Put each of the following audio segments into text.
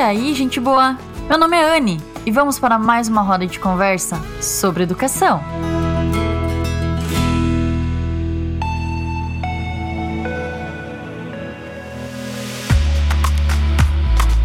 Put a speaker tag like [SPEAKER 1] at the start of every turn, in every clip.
[SPEAKER 1] aí, gente boa? Meu nome é Anne e vamos para mais uma roda de conversa sobre educação.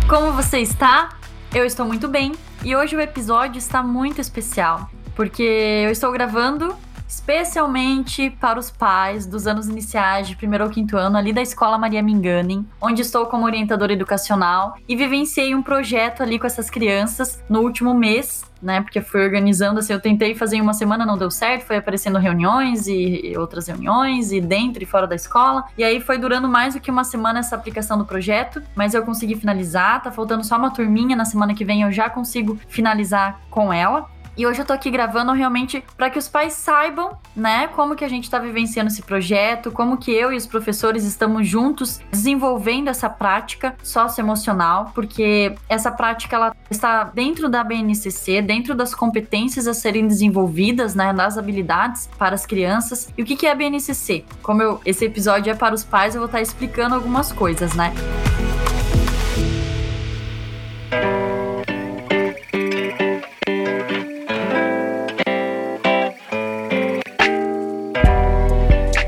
[SPEAKER 1] Como você está? Eu estou muito bem e hoje o episódio está muito especial porque eu estou gravando especialmente para os pais dos anos iniciais de primeiro ou quinto ano ali da Escola Maria Minganem, onde estou como orientadora educacional e vivenciei um projeto ali com essas crianças no último mês né? Porque fui organizando assim, eu tentei fazer em uma semana, não deu certo, foi aparecendo reuniões e outras reuniões, e dentro e fora da escola. E aí foi durando mais do que uma semana essa aplicação do projeto, mas eu consegui finalizar, tá faltando só uma turminha, na semana que vem eu já consigo finalizar com ela. E hoje eu tô aqui gravando realmente para que os pais saibam, né, como que a gente está vivenciando esse projeto, como que eu e os professores estamos juntos desenvolvendo essa prática socioemocional, porque essa prática ela está dentro da BNCC, dentro das competências a serem desenvolvidas, né, das habilidades para as crianças. E o que que é a BNCC? Como eu, esse episódio é para os pais, eu vou estar tá explicando algumas coisas, né?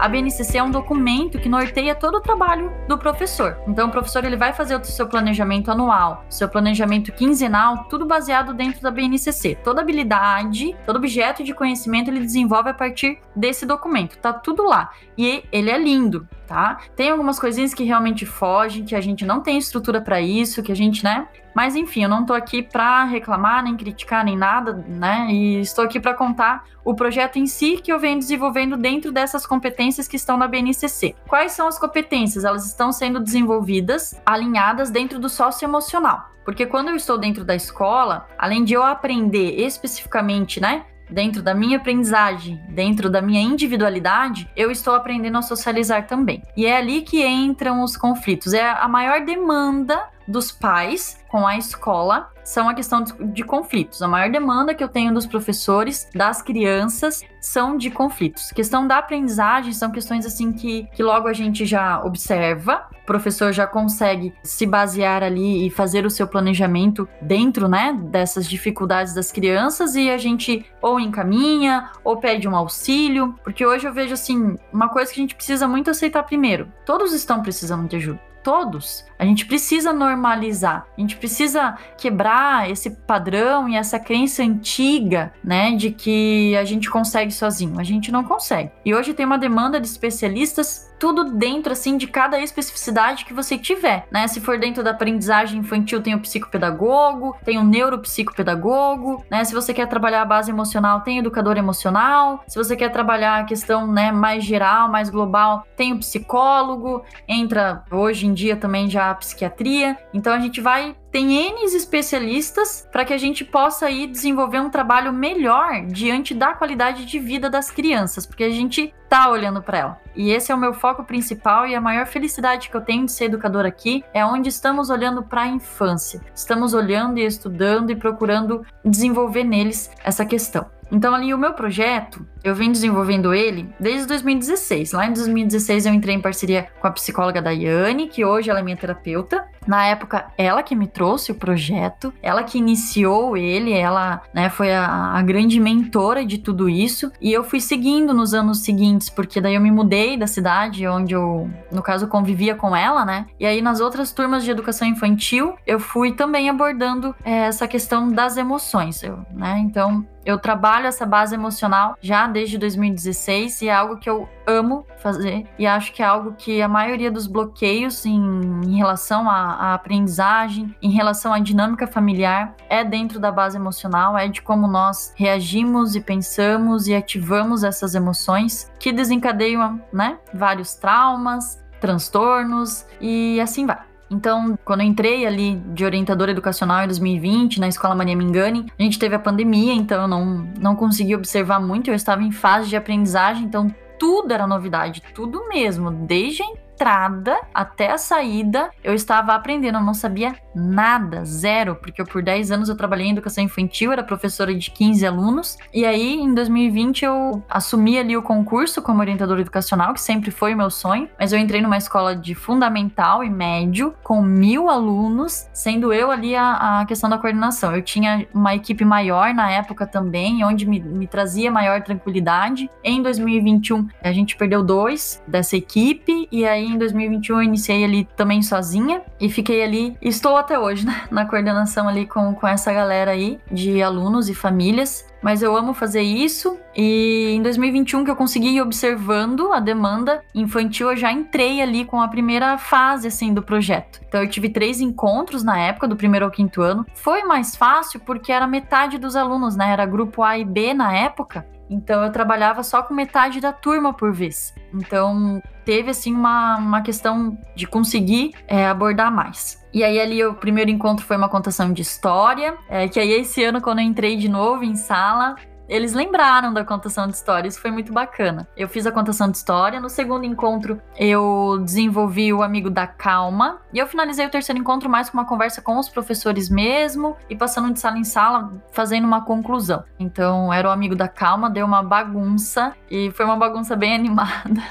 [SPEAKER 1] A BNCC é um documento que norteia todo o trabalho do professor. Então, o professor ele vai fazer o seu planejamento anual, seu planejamento quinzenal, tudo baseado dentro da BNCC. Toda habilidade, todo objeto de conhecimento ele desenvolve a partir desse documento. Tá tudo lá. E ele é lindo, tá? Tem algumas coisinhas que realmente fogem, que a gente não tem estrutura para isso, que a gente, né, mas enfim, eu não estou aqui para reclamar, nem criticar, nem nada, né? E estou aqui para contar o projeto em si que eu venho desenvolvendo dentro dessas competências que estão na BNCC. Quais são as competências? Elas estão sendo desenvolvidas, alinhadas dentro do socioemocional. Porque quando eu estou dentro da escola, além de eu aprender especificamente, né, dentro da minha aprendizagem, dentro da minha individualidade, eu estou aprendendo a socializar também. E é ali que entram os conflitos. É a maior demanda dos pais com a escola são a questão de conflitos. A maior demanda que eu tenho dos professores, das crianças, são de conflitos. Questão da aprendizagem são questões assim que, que logo a gente já observa, o professor já consegue se basear ali e fazer o seu planejamento dentro, né, dessas dificuldades das crianças e a gente ou encaminha ou pede um auxílio, porque hoje eu vejo assim, uma coisa que a gente precisa muito aceitar primeiro. Todos estão precisando de ajuda todos. A gente precisa normalizar, a gente precisa quebrar esse padrão e essa crença antiga, né, de que a gente consegue sozinho. A gente não consegue. E hoje tem uma demanda de especialistas tudo dentro assim de cada especificidade que você tiver, né? Se for dentro da aprendizagem infantil, tem o psicopedagogo, tem o neuropsicopedagogo, né? Se você quer trabalhar a base emocional, tem educador emocional. Se você quer trabalhar a questão, né, mais geral, mais global, tem o psicólogo. Entra hoje em dia também já a psiquiatria. Então a gente vai tem N especialistas para que a gente possa aí desenvolver um trabalho melhor diante da qualidade de vida das crianças, porque a gente tá olhando para ela. E esse é o meu foco principal e a maior felicidade que eu tenho de ser educadora aqui é onde estamos olhando para a infância. Estamos olhando e estudando e procurando desenvolver neles essa questão. Então, ali, o meu projeto, eu venho desenvolvendo ele desde 2016. Lá em 2016, eu entrei em parceria com a psicóloga Daiane, que hoje ela é minha terapeuta. Na época, ela que me trouxe o projeto, ela que iniciou ele, ela né, foi a, a grande mentora de tudo isso. E eu fui seguindo nos anos seguintes, porque daí eu me mudei da cidade onde eu, no caso, convivia com ela, né? E aí, nas outras turmas de educação infantil, eu fui também abordando é, essa questão das emoções, eu, né? Então, eu trabalho essa base emocional já desde 2016 e é algo que eu amo fazer e acho que é algo que a maioria dos bloqueios em, em relação à, à, aprendizagem, em relação à dinâmica familiar, é dentro da base emocional, é de como nós reagimos e pensamos e ativamos essas emoções que desencadeiam, né, vários traumas, transtornos e assim vai. Então, quando eu entrei ali de orientadora educacional em 2020, na Escola Maria Mingani, a gente teve a pandemia, então eu não, não consegui observar muito, eu estava em fase de aprendizagem, então tudo era novidade, tudo mesmo, desde entrada até a saída, eu estava aprendendo, eu não sabia nada, zero, porque eu, por 10 anos eu trabalhei em educação infantil, era professora de 15 alunos, e aí em 2020 eu assumi ali o concurso como orientadora educacional, que sempre foi meu sonho, mas eu entrei numa escola de fundamental e médio, com mil alunos, sendo eu ali a, a questão da coordenação. Eu tinha uma equipe maior na época também, onde me, me trazia maior tranquilidade. Em 2021, a gente perdeu dois dessa equipe, e aí em 2021 eu iniciei ali também sozinha, e fiquei ali, estou até hoje, né, na coordenação ali com, com essa galera aí de alunos e famílias mas eu amo fazer isso. E em 2021 que eu consegui ir observando a demanda infantil, eu já entrei ali com a primeira fase assim do projeto. Então eu tive três encontros na época do primeiro ao quinto ano. Foi mais fácil porque era metade dos alunos, né? Era grupo A e B na época. Então eu trabalhava só com metade da turma por vez. Então teve assim uma, uma questão de conseguir é, abordar mais. E aí ali o primeiro encontro foi uma contação de história, é, que aí esse ano quando eu entrei de novo em sala, eles lembraram da contação de história, isso foi muito bacana. Eu fiz a contação de história, no segundo encontro eu desenvolvi o amigo da calma, e eu finalizei o terceiro encontro mais com uma conversa com os professores mesmo, e passando de sala em sala, fazendo uma conclusão. Então, era o amigo da calma, deu uma bagunça, e foi uma bagunça bem animada.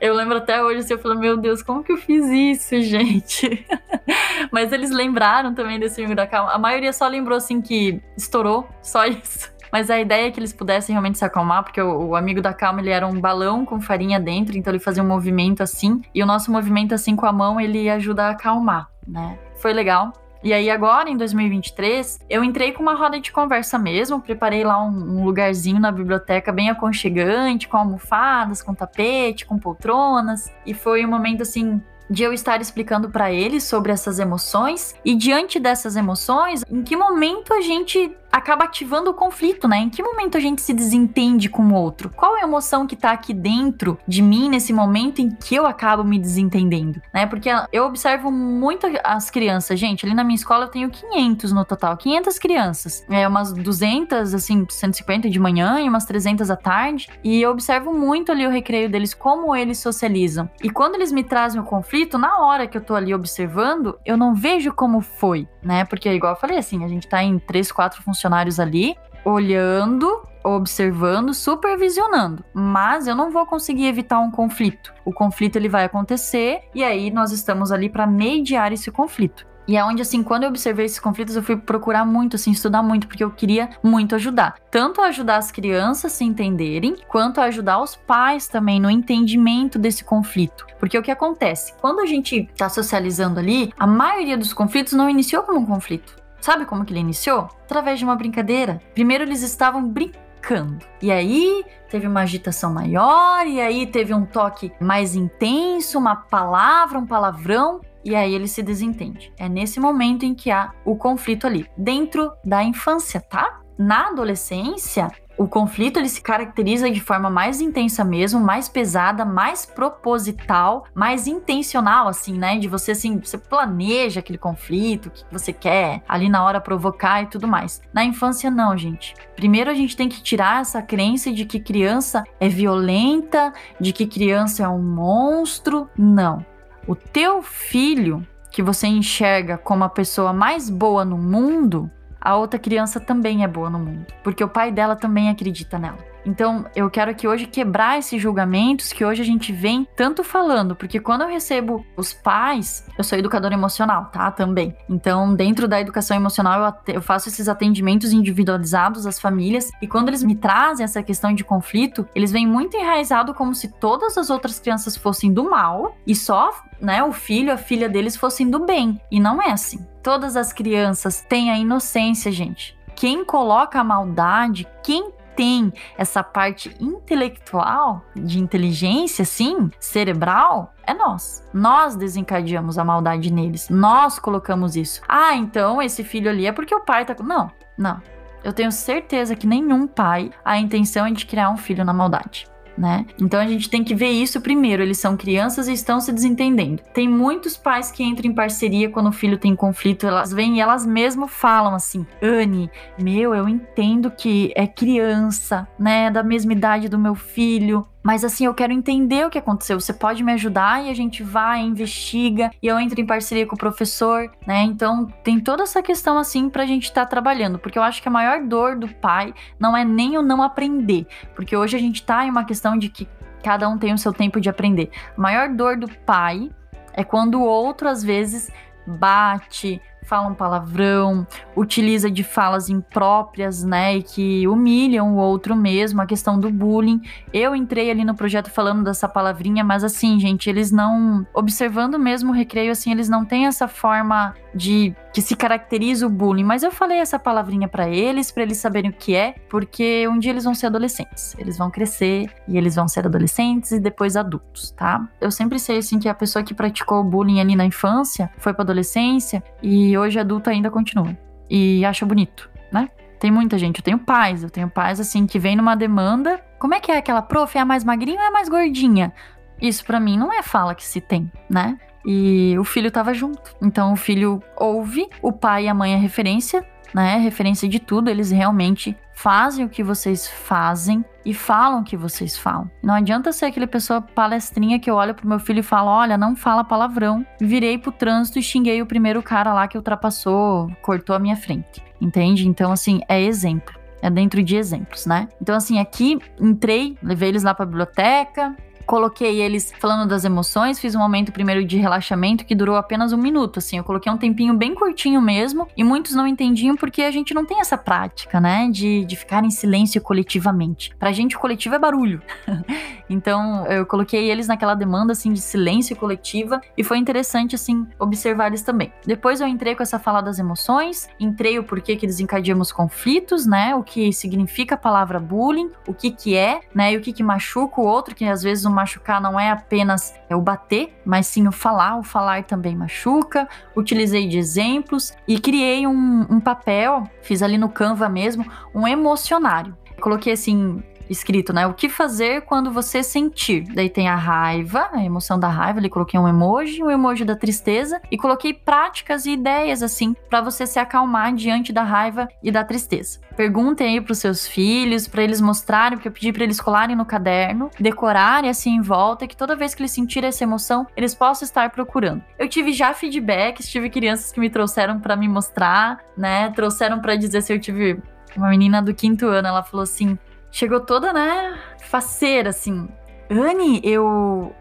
[SPEAKER 1] eu lembro até hoje, assim, eu falei, meu Deus, como que eu fiz isso, gente? Mas eles lembraram também desse amigo da calma. A maioria só lembrou, assim, que estourou, só isso. Mas a ideia é que eles pudessem realmente se acalmar, porque o, o, amigo da calma ele era um balão com farinha dentro, então ele fazia um movimento assim, e o nosso movimento assim com a mão ele ajuda a acalmar, né? Foi legal. E aí agora, em 2023, eu entrei com uma roda de conversa mesmo, preparei lá um, um, lugarzinho na biblioteca bem aconchegante, com almofadas, com tapete, com poltronas, e foi um momento assim de eu estar explicando para eles sobre essas emoções e diante dessas emoções, em que momento a gente acaba ativando o conflito, né? Em que momento a gente se desentende com o outro? Qual é a emoção que tá aqui dentro de mim nesse momento em que eu acabo me desentendendo, né? Porque eu observo muito as crianças, gente, ali na minha escola eu tenho 500 no total, 500 crianças. É umas 200, assim, 150 de manhã e umas 300 à tarde, e eu observo muito ali o recreio deles, como eles socializam. E quando eles me trazem o conflito, na hora que eu tô ali observando, eu não vejo como foi, né? Porque igual eu falei assim, a gente tá em três, quatro funções funcionários ali olhando, observando, supervisionando, mas eu não vou conseguir evitar um conflito. O conflito ele vai acontecer e aí nós estamos ali para mediar esse conflito. E é onde, assim, quando eu observei esses conflitos, eu fui procurar muito, assim, estudar muito, porque eu queria muito ajudar. Tanto ajudar as crianças a se entenderem, quanto ajudar os pais também no entendimento desse conflito. Porque o que acontece? Quando a gente tá socializando ali, a maioria dos conflitos não iniciou como um conflito. Sabe como que ele iniciou? Através de uma brincadeira. Primeiro eles estavam brincando. E aí teve uma agitação maior, e aí teve um toque mais intenso, uma palavra, um palavrão, e aí ele se desentende. É nesse momento em que há o conflito ali, dentro da infância, tá? Na adolescência, o conflito ele se caracteriza de forma mais intensa mesmo, mais pesada, mais proposital, mais intencional, assim, né? De você, assim, você planeja aquele conflito, o que você quer ali na hora provocar e tudo mais. Na infância, não, gente. Primeiro a gente tem que tirar essa crença de que criança é violenta, de que criança é um monstro. Não. O teu filho, que você enxerga como a pessoa mais boa no mundo, a outra criança também é boa no mundo, porque o pai dela também acredita nela. Então, eu quero aqui hoje quebrar esses julgamentos que hoje a gente vem tanto falando, porque quando eu recebo os pais, eu sou educadora emocional, tá? Também. Então, dentro da educação emocional, eu, eu faço esses atendimentos individualizados às famílias, e quando eles me trazem essa questão de conflito, eles vêm muito enraizado como se todas as outras crianças fossem do mal e só, né, o filho, a filha deles fossem do bem. E não é assim. Todas as crianças têm a inocência, gente. Quem coloca a maldade, quem tem essa parte intelectual, de inteligência, sim, cerebral, é nós. Nós desencadeamos a maldade neles. Nós colocamos isso. Ah, então esse filho ali é porque o pai tá. Não, não. Eu tenho certeza que nenhum pai a intenção é de criar um filho na maldade né? Então a gente tem que ver isso primeiro. Eles são crianças e estão se desentendendo. Tem muitos pais que entram em parceria quando o filho tem conflito. Elas vêm e elas mesmo falam assim: Anne, meu, eu entendo que é criança, né? Da mesma idade do meu filho. Mas assim, eu quero entender o que aconteceu. Você pode me ajudar e a gente vai, investiga e eu entro em parceria com o professor, né? Então tem toda essa questão assim pra gente estar tá trabalhando, porque eu acho que a maior dor do pai não é nem o não aprender, porque hoje a gente tá em uma questão de que cada um tem o seu tempo de aprender. A maior dor do pai é quando o outro às vezes bate, fala um palavrão, utiliza de falas impróprias, né, e que humilham o outro mesmo, a questão do bullying. Eu entrei ali no projeto falando dessa palavrinha, mas assim, gente, eles não observando mesmo o recreio assim, eles não têm essa forma de que se caracteriza o bullying, mas eu falei essa palavrinha para eles, para eles saberem o que é, porque um dia eles vão ser adolescentes. Eles vão crescer e eles vão ser adolescentes e depois adultos, tá? Eu sempre sei assim que a pessoa que praticou o bullying ali na infância foi para adolescência e hoje adulto ainda continua e acha bonito, né? Tem muita gente, eu tenho pais, eu tenho pais assim que vem numa demanda. Como é que é aquela prof? É a mais magrinha ou é a mais gordinha? Isso para mim não é fala que se tem, né? E o filho tava junto. Então o filho ouve, o pai e a mãe é referência, né? Referência de tudo, eles realmente fazem o que vocês fazem e falam o que vocês falam. Não adianta ser aquele pessoa palestrinha que eu olho pro meu filho e falo: olha, não fala palavrão. Virei pro trânsito e xinguei o primeiro cara lá que ultrapassou, cortou a minha frente. Entende? Então, assim, é exemplo. É dentro de exemplos, né? Então, assim, aqui entrei, levei eles lá pra biblioteca, coloquei eles falando das emoções, fiz um momento primeiro de relaxamento que durou apenas um minuto, assim, eu coloquei um tempinho bem curtinho mesmo, e muitos não entendiam porque a gente não tem essa prática, né, de, de ficar em silêncio coletivamente. Pra gente o coletivo é barulho. então, eu coloquei eles naquela demanda, assim, de silêncio coletiva, e foi interessante, assim, observar eles também. Depois eu entrei com essa fala das emoções, entrei o porquê que desencadeamos conflitos, né, o que significa a palavra bullying, o que que é, né, e o que que machuca o outro, que às vezes uma machucar não é apenas é o bater, mas sim o falar. O falar também machuca. Utilizei de exemplos e criei um, um papel, fiz ali no Canva mesmo, um emocionário. Coloquei assim, escrito, né? O que fazer quando você sentir. Daí tem a raiva, a emoção da raiva, ali coloquei um emoji, um emoji da tristeza e coloquei práticas e ideias assim para você se acalmar diante da raiva e da tristeza. Perguntem aí pros seus filhos, para eles mostrarem, porque eu pedi para eles colarem no caderno, decorarem assim em volta, que toda vez que eles sentirem essa emoção, eles possam estar procurando. Eu tive já feedbacks, tive crianças que me trouxeram para me mostrar, né? Trouxeram para dizer se eu tive uma menina do quinto ano, ela falou assim: chegou toda, né, faceira, assim. Anne, eu.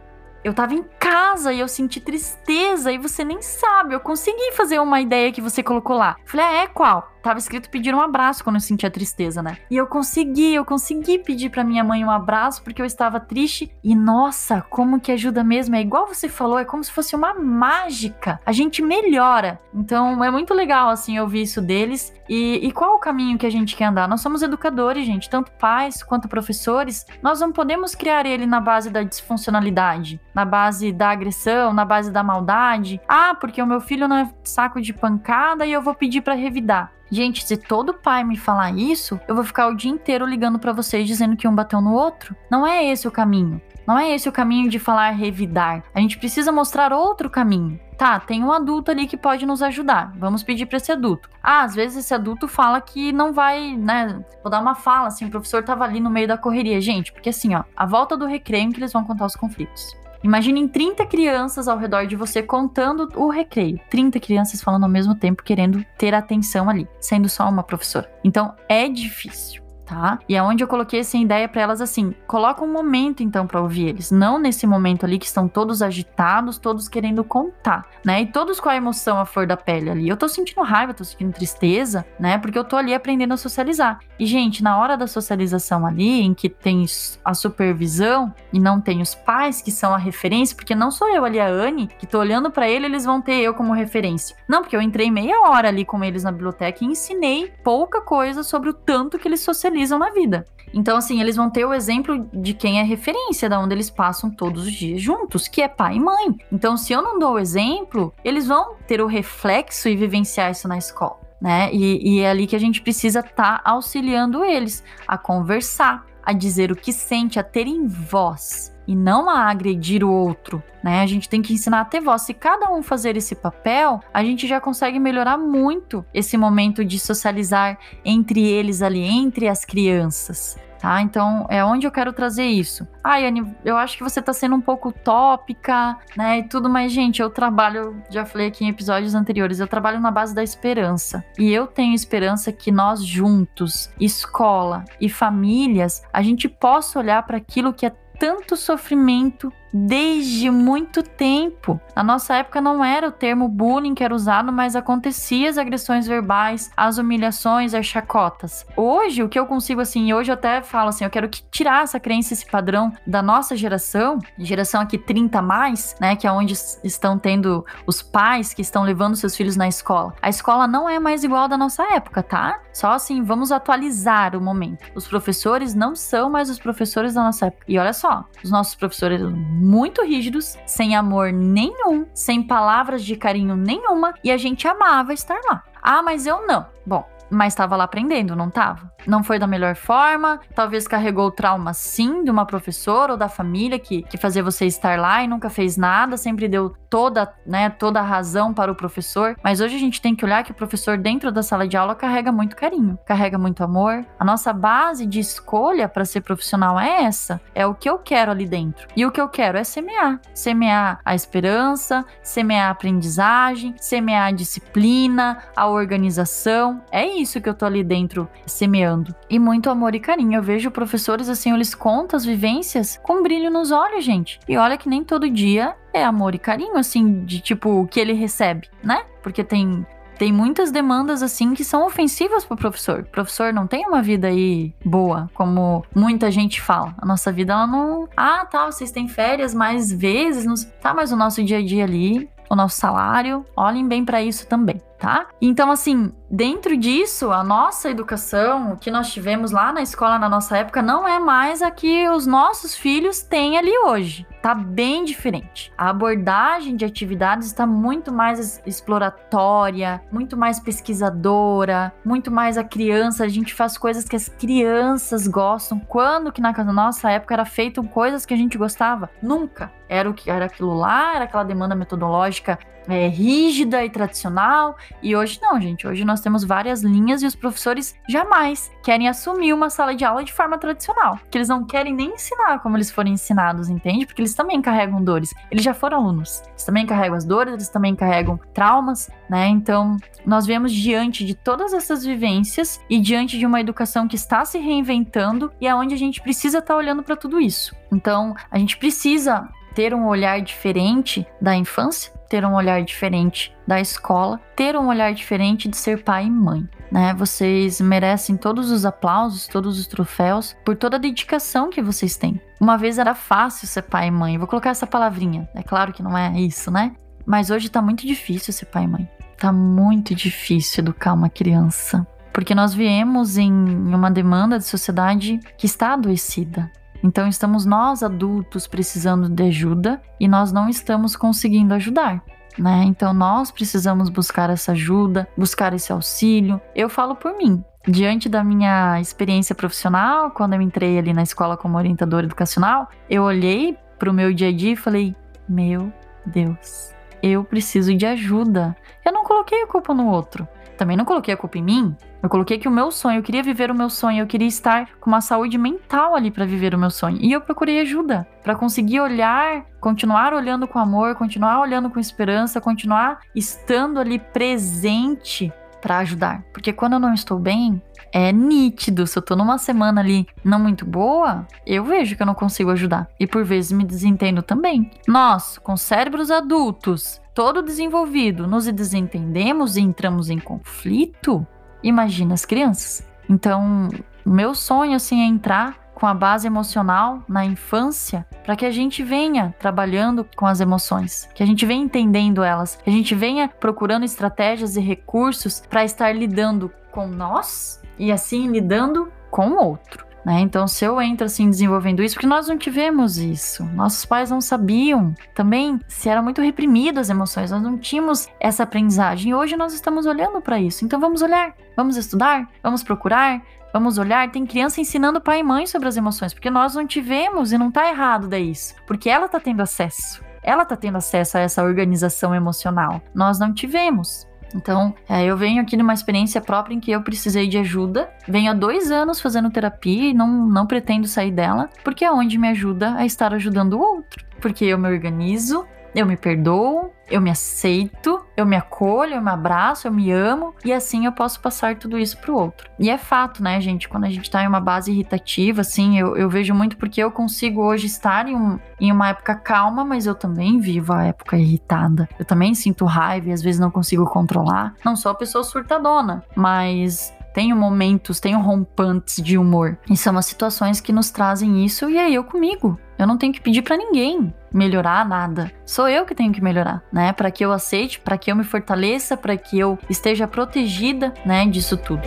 [SPEAKER 1] Eu tava em casa e eu senti tristeza e você nem sabe. Eu consegui fazer uma ideia que você colocou lá. Falei, ah, é qual? Tava escrito pedir um abraço quando eu sentia tristeza, né? E eu consegui, eu consegui pedir para minha mãe um abraço porque eu estava triste. E nossa, como que ajuda mesmo? É igual você falou, é como se fosse uma mágica. A gente melhora. Então é muito legal, assim, ouvir isso deles. E, e qual o caminho que a gente quer andar? Nós somos educadores, gente, tanto pais quanto professores. Nós não podemos criar ele na base da disfuncionalidade, na base da agressão, na base da maldade. Ah, porque o meu filho não é saco de pancada e eu vou pedir para revidar. Gente, se todo pai me falar isso, eu vou ficar o dia inteiro ligando para vocês dizendo que um bateu no outro. Não é esse o caminho. Não é esse o caminho de falar revidar. A gente precisa mostrar outro caminho. Tá, tem um adulto ali que pode nos ajudar. Vamos pedir para esse adulto. Ah, às vezes esse adulto fala que não vai, né? Vou dar uma fala assim, o professor tava ali no meio da correria, gente, porque assim, ó, a volta do recreio que eles vão contar os conflitos. Imaginem 30 crianças ao redor de você contando o recreio. 30 crianças falando ao mesmo tempo, querendo ter atenção ali, sendo só uma professora. Então é difícil tá? E é onde eu coloquei essa ideia para elas assim: coloca um momento então para ouvir eles, não nesse momento ali que estão todos agitados, todos querendo contar, né? E todos com a emoção à flor da pele ali. Eu tô sentindo raiva, tô sentindo tristeza, né? Porque eu tô ali aprendendo a socializar. E gente, na hora da socialização ali, em que tem a supervisão e não tem os pais que são a referência, porque não sou eu ali a Anne que tô olhando para ele, eles vão ter eu como referência. Não, porque eu entrei meia hora ali com eles na biblioteca e ensinei pouca coisa sobre o tanto que eles socializam realizam na vida. Então, assim, eles vão ter o exemplo de quem é referência, da onde eles passam todos os dias juntos, que é pai e mãe. Então, se eu não dou o exemplo, eles vão ter o reflexo e vivenciar isso na escola. Né? E, e é ali que a gente precisa estar tá auxiliando eles a conversar, a dizer o que sente, a terem voz e não a agredir o outro, né? A gente tem que ensinar a ter voz. Se cada um fazer esse papel, a gente já consegue melhorar muito esse momento de socializar entre eles ali, entre as crianças. tá? Então, é onde eu quero trazer isso. Ai, Anne, eu acho que você tá sendo um pouco utópica, né, e tudo, mas, gente, eu trabalho, já falei aqui em episódios anteriores, eu trabalho na base da esperança. E eu tenho esperança que nós juntos, escola e famílias, a gente possa olhar para aquilo que é tanto sofrimento desde muito tempo. Na nossa época não era o termo bullying que era usado, mas acontecia as agressões verbais, as humilhações, as chacotas. Hoje, o que eu consigo assim, hoje eu até falo assim, eu quero que tirar essa crença, esse padrão da nossa geração, geração aqui 30 mais, né, que é onde estão tendo os pais que estão levando seus filhos na escola. A escola não é mais igual da nossa época, tá? Só assim, vamos atualizar o momento. Os professores não são mais os professores da nossa época. E olha só, os nossos professores muito rígidos, sem amor nenhum, sem palavras de carinho nenhuma, e a gente amava estar lá. Ah, mas eu não. Bom, mas estava lá aprendendo, não estava? Não foi da melhor forma, talvez carregou o trauma sim de uma professora ou da família que, que fazia você estar lá e nunca fez nada, sempre deu toda, né, toda a razão para o professor. Mas hoje a gente tem que olhar que o professor dentro da sala de aula carrega muito carinho, carrega muito amor. A nossa base de escolha para ser profissional é essa, é o que eu quero ali dentro. E o que eu quero é semear, semear a esperança, semear a aprendizagem, semear a disciplina, a organização. É isso isso que eu tô ali dentro semeando. E muito amor e carinho. Eu vejo professores assim, eles contam as vivências com brilho nos olhos, gente. E olha que nem todo dia é amor e carinho, assim, de tipo, que ele recebe, né? Porque tem tem muitas demandas assim que são ofensivas pro professor. O professor não tem uma vida aí boa, como muita gente fala. A nossa vida ela não, ah, tá, vocês têm férias mais vezes, não... tá, mas o nosso dia a dia ali, o nosso salário, olhem bem para isso também tá? Então, assim, dentro disso, a nossa educação, o que nós tivemos lá na escola na nossa época, não é mais a que os nossos filhos têm ali hoje. Tá bem diferente. A abordagem de atividades está muito mais exploratória, muito mais pesquisadora, muito mais a criança. A gente faz coisas que as crianças gostam. Quando que na nossa época era feito coisas que a gente gostava? Nunca. Era o que era aquilo lá, era aquela demanda metodológica é, rígida e tradicional. E hoje não, gente. Hoje nós temos várias linhas e os professores jamais querem assumir uma sala de aula de forma tradicional. Que eles não querem nem ensinar como eles foram ensinados, entende? Porque eles também carregam dores. Eles já foram alunos. Eles também carregam as dores, eles também carregam traumas, né? Então, nós vemos diante de todas essas vivências e diante de uma educação que está se reinventando e é a gente precisa estar tá olhando para tudo isso. Então, a gente precisa ter um olhar diferente da infância, ter um olhar diferente da escola, ter um olhar diferente de ser pai e mãe. Né? Vocês merecem todos os aplausos, todos os troféus por toda a dedicação que vocês têm. Uma vez era fácil ser pai e mãe, vou colocar essa palavrinha. É claro que não é isso, né? Mas hoje tá muito difícil ser pai e mãe. Tá muito difícil educar uma criança. Porque nós viemos em uma demanda de sociedade que está adoecida. Então estamos nós adultos precisando de ajuda e nós não estamos conseguindo ajudar. Né? Então nós precisamos buscar essa ajuda, buscar esse auxílio. Eu falo por mim. Diante da minha experiência profissional, quando eu entrei ali na escola como orientadora educacional, eu olhei para o meu dia a dia e falei: Meu Deus, eu preciso de ajuda. Eu não coloquei a culpa no outro também não coloquei a culpa em mim. Eu coloquei que o meu sonho, eu queria viver o meu sonho, eu queria estar com uma saúde mental ali para viver o meu sonho. E eu procurei ajuda para conseguir olhar, continuar olhando com amor, continuar olhando com esperança, continuar estando ali presente para ajudar. Porque quando eu não estou bem, é nítido. Se eu tô numa semana ali não muito boa, eu vejo que eu não consigo ajudar. E por vezes me desentendo também. Nós, com cérebros adultos, todo desenvolvido, nos desentendemos e entramos em conflito, imagina as crianças. Então, meu sonho assim é entrar com a base emocional na infância, para que a gente venha trabalhando com as emoções, que a gente venha entendendo elas, que a gente venha procurando estratégias e recursos para estar lidando com nós e assim lidando com o outro. Né? Então, se eu entro assim desenvolvendo isso, porque nós não tivemos isso, nossos pais não sabiam, também se era muito reprimido as emoções, nós não tínhamos essa aprendizagem. E hoje nós estamos olhando para isso. Então, vamos olhar, vamos estudar, vamos procurar, vamos olhar. Tem criança ensinando pai e mãe sobre as emoções, porque nós não tivemos e não tá errado daí isso, porque ela tá tendo acesso. Ela tá tendo acesso a essa organização emocional. Nós não tivemos. Então, é, eu venho aqui numa experiência própria em que eu precisei de ajuda. Venho há dois anos fazendo terapia e não, não pretendo sair dela, porque é onde me ajuda a estar ajudando o outro. Porque eu me organizo, eu me perdoo, eu me aceito, eu me acolho, eu me abraço, eu me amo e assim eu posso passar tudo isso pro outro. E é fato, né, gente? Quando a gente tá em uma base irritativa, assim, eu, eu vejo muito porque eu consigo hoje estar em, um, em uma época calma, mas eu também vivo a época irritada. Eu também sinto raiva e às vezes não consigo controlar. Não sou a pessoa surtadona, mas tenho momentos, tenho rompantes de humor. E são as situações que nos trazem isso, e é eu comigo. Eu não tenho que pedir para ninguém melhorar nada. Sou eu que tenho que melhorar, né? Para que eu aceite, para que eu me fortaleça, para que eu esteja protegida, né, disso tudo.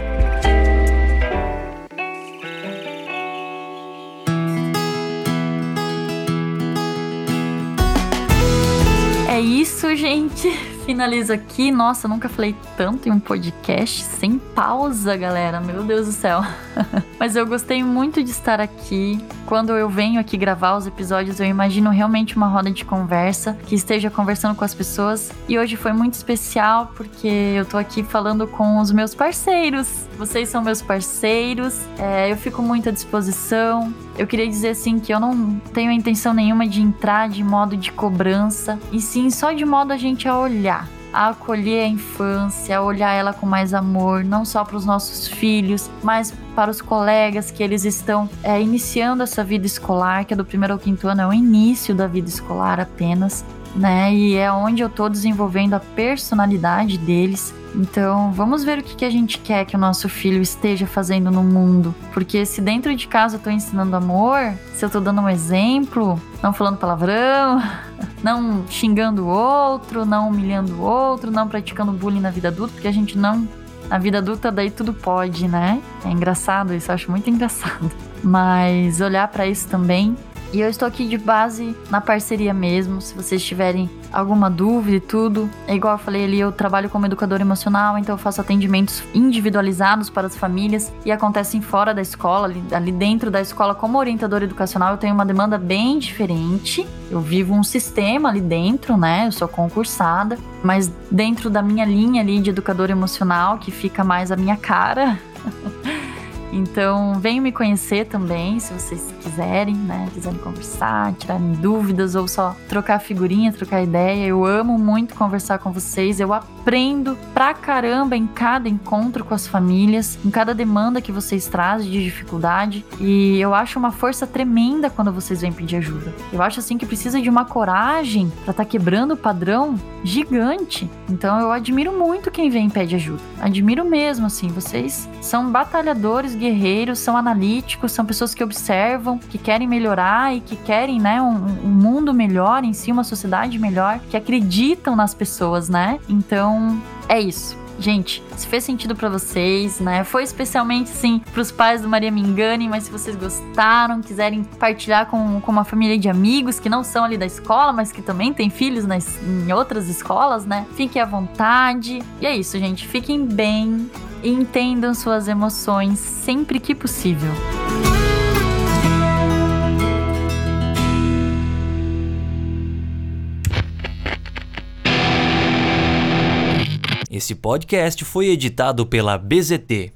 [SPEAKER 1] É isso, gente finalizo aqui. Nossa, nunca falei tanto em um podcast sem pausa, galera. Meu Deus do céu. Mas eu gostei muito de estar aqui. Quando eu venho aqui gravar os episódios, eu imagino realmente uma roda de conversa, que esteja conversando com as pessoas. E hoje foi muito especial porque eu tô aqui falando com os meus parceiros. Vocês são meus parceiros. É, eu fico muito à disposição. Eu queria dizer assim que eu não tenho intenção nenhuma de entrar de modo de cobrança, e sim só de modo a gente a olhar a acolher a infância, a olhar ela com mais amor, não só para os nossos filhos, mas para os colegas que eles estão é, iniciando essa vida escolar, que é do primeiro ao quinto ano, é o início da vida escolar apenas, né? E é onde eu estou desenvolvendo a personalidade deles. Então, vamos ver o que, que a gente quer que o nosso filho esteja fazendo no mundo. Porque se dentro de casa eu tô ensinando amor, se eu tô dando um exemplo, não falando palavrão, não xingando o outro, não humilhando o outro, não praticando bullying na vida adulta, porque a gente não. Na vida adulta, daí tudo pode, né? É engraçado isso, eu acho muito engraçado. Mas olhar para isso também e eu estou aqui de base na parceria mesmo. Se vocês tiverem alguma dúvida e tudo, é igual eu falei ali, eu trabalho como educador emocional, então eu faço atendimentos individualizados para as famílias e acontecem fora da escola, ali, ali dentro da escola, como orientador educacional, eu tenho uma demanda bem diferente. Eu vivo um sistema ali dentro, né? Eu sou concursada, mas dentro da minha linha ali de educador emocional, que fica mais a minha cara. Então, venham me conhecer também, se vocês quiserem, né? Quiserem conversar, tirarem dúvidas ou só trocar figurinha, trocar ideia. Eu amo muito conversar com vocês. Eu aprendo pra caramba em cada encontro com as famílias, em cada demanda que vocês trazem de dificuldade. E eu acho uma força tremenda quando vocês vêm pedir ajuda. Eu acho assim que precisa de uma coragem para estar tá quebrando o padrão gigante. Então eu admiro muito quem vem e pede ajuda. Admiro mesmo, assim. Vocês são batalhadores guerreiros, são analíticos, são pessoas que observam, que querem melhorar e que querem, né, um, um mundo melhor em si, uma sociedade melhor, que acreditam nas pessoas, né? Então, é isso. Gente, se fez sentido para vocês, né? Foi especialmente, sim, pros pais do Maria Mingane, mas se vocês gostaram, quiserem partilhar com, com uma família de amigos que não são ali da escola, mas que também têm filhos nas, em outras escolas, né? Fiquem à vontade. E é isso, gente. Fiquem bem e entendam suas emoções sempre que possível.
[SPEAKER 2] Esse podcast foi editado pela BZT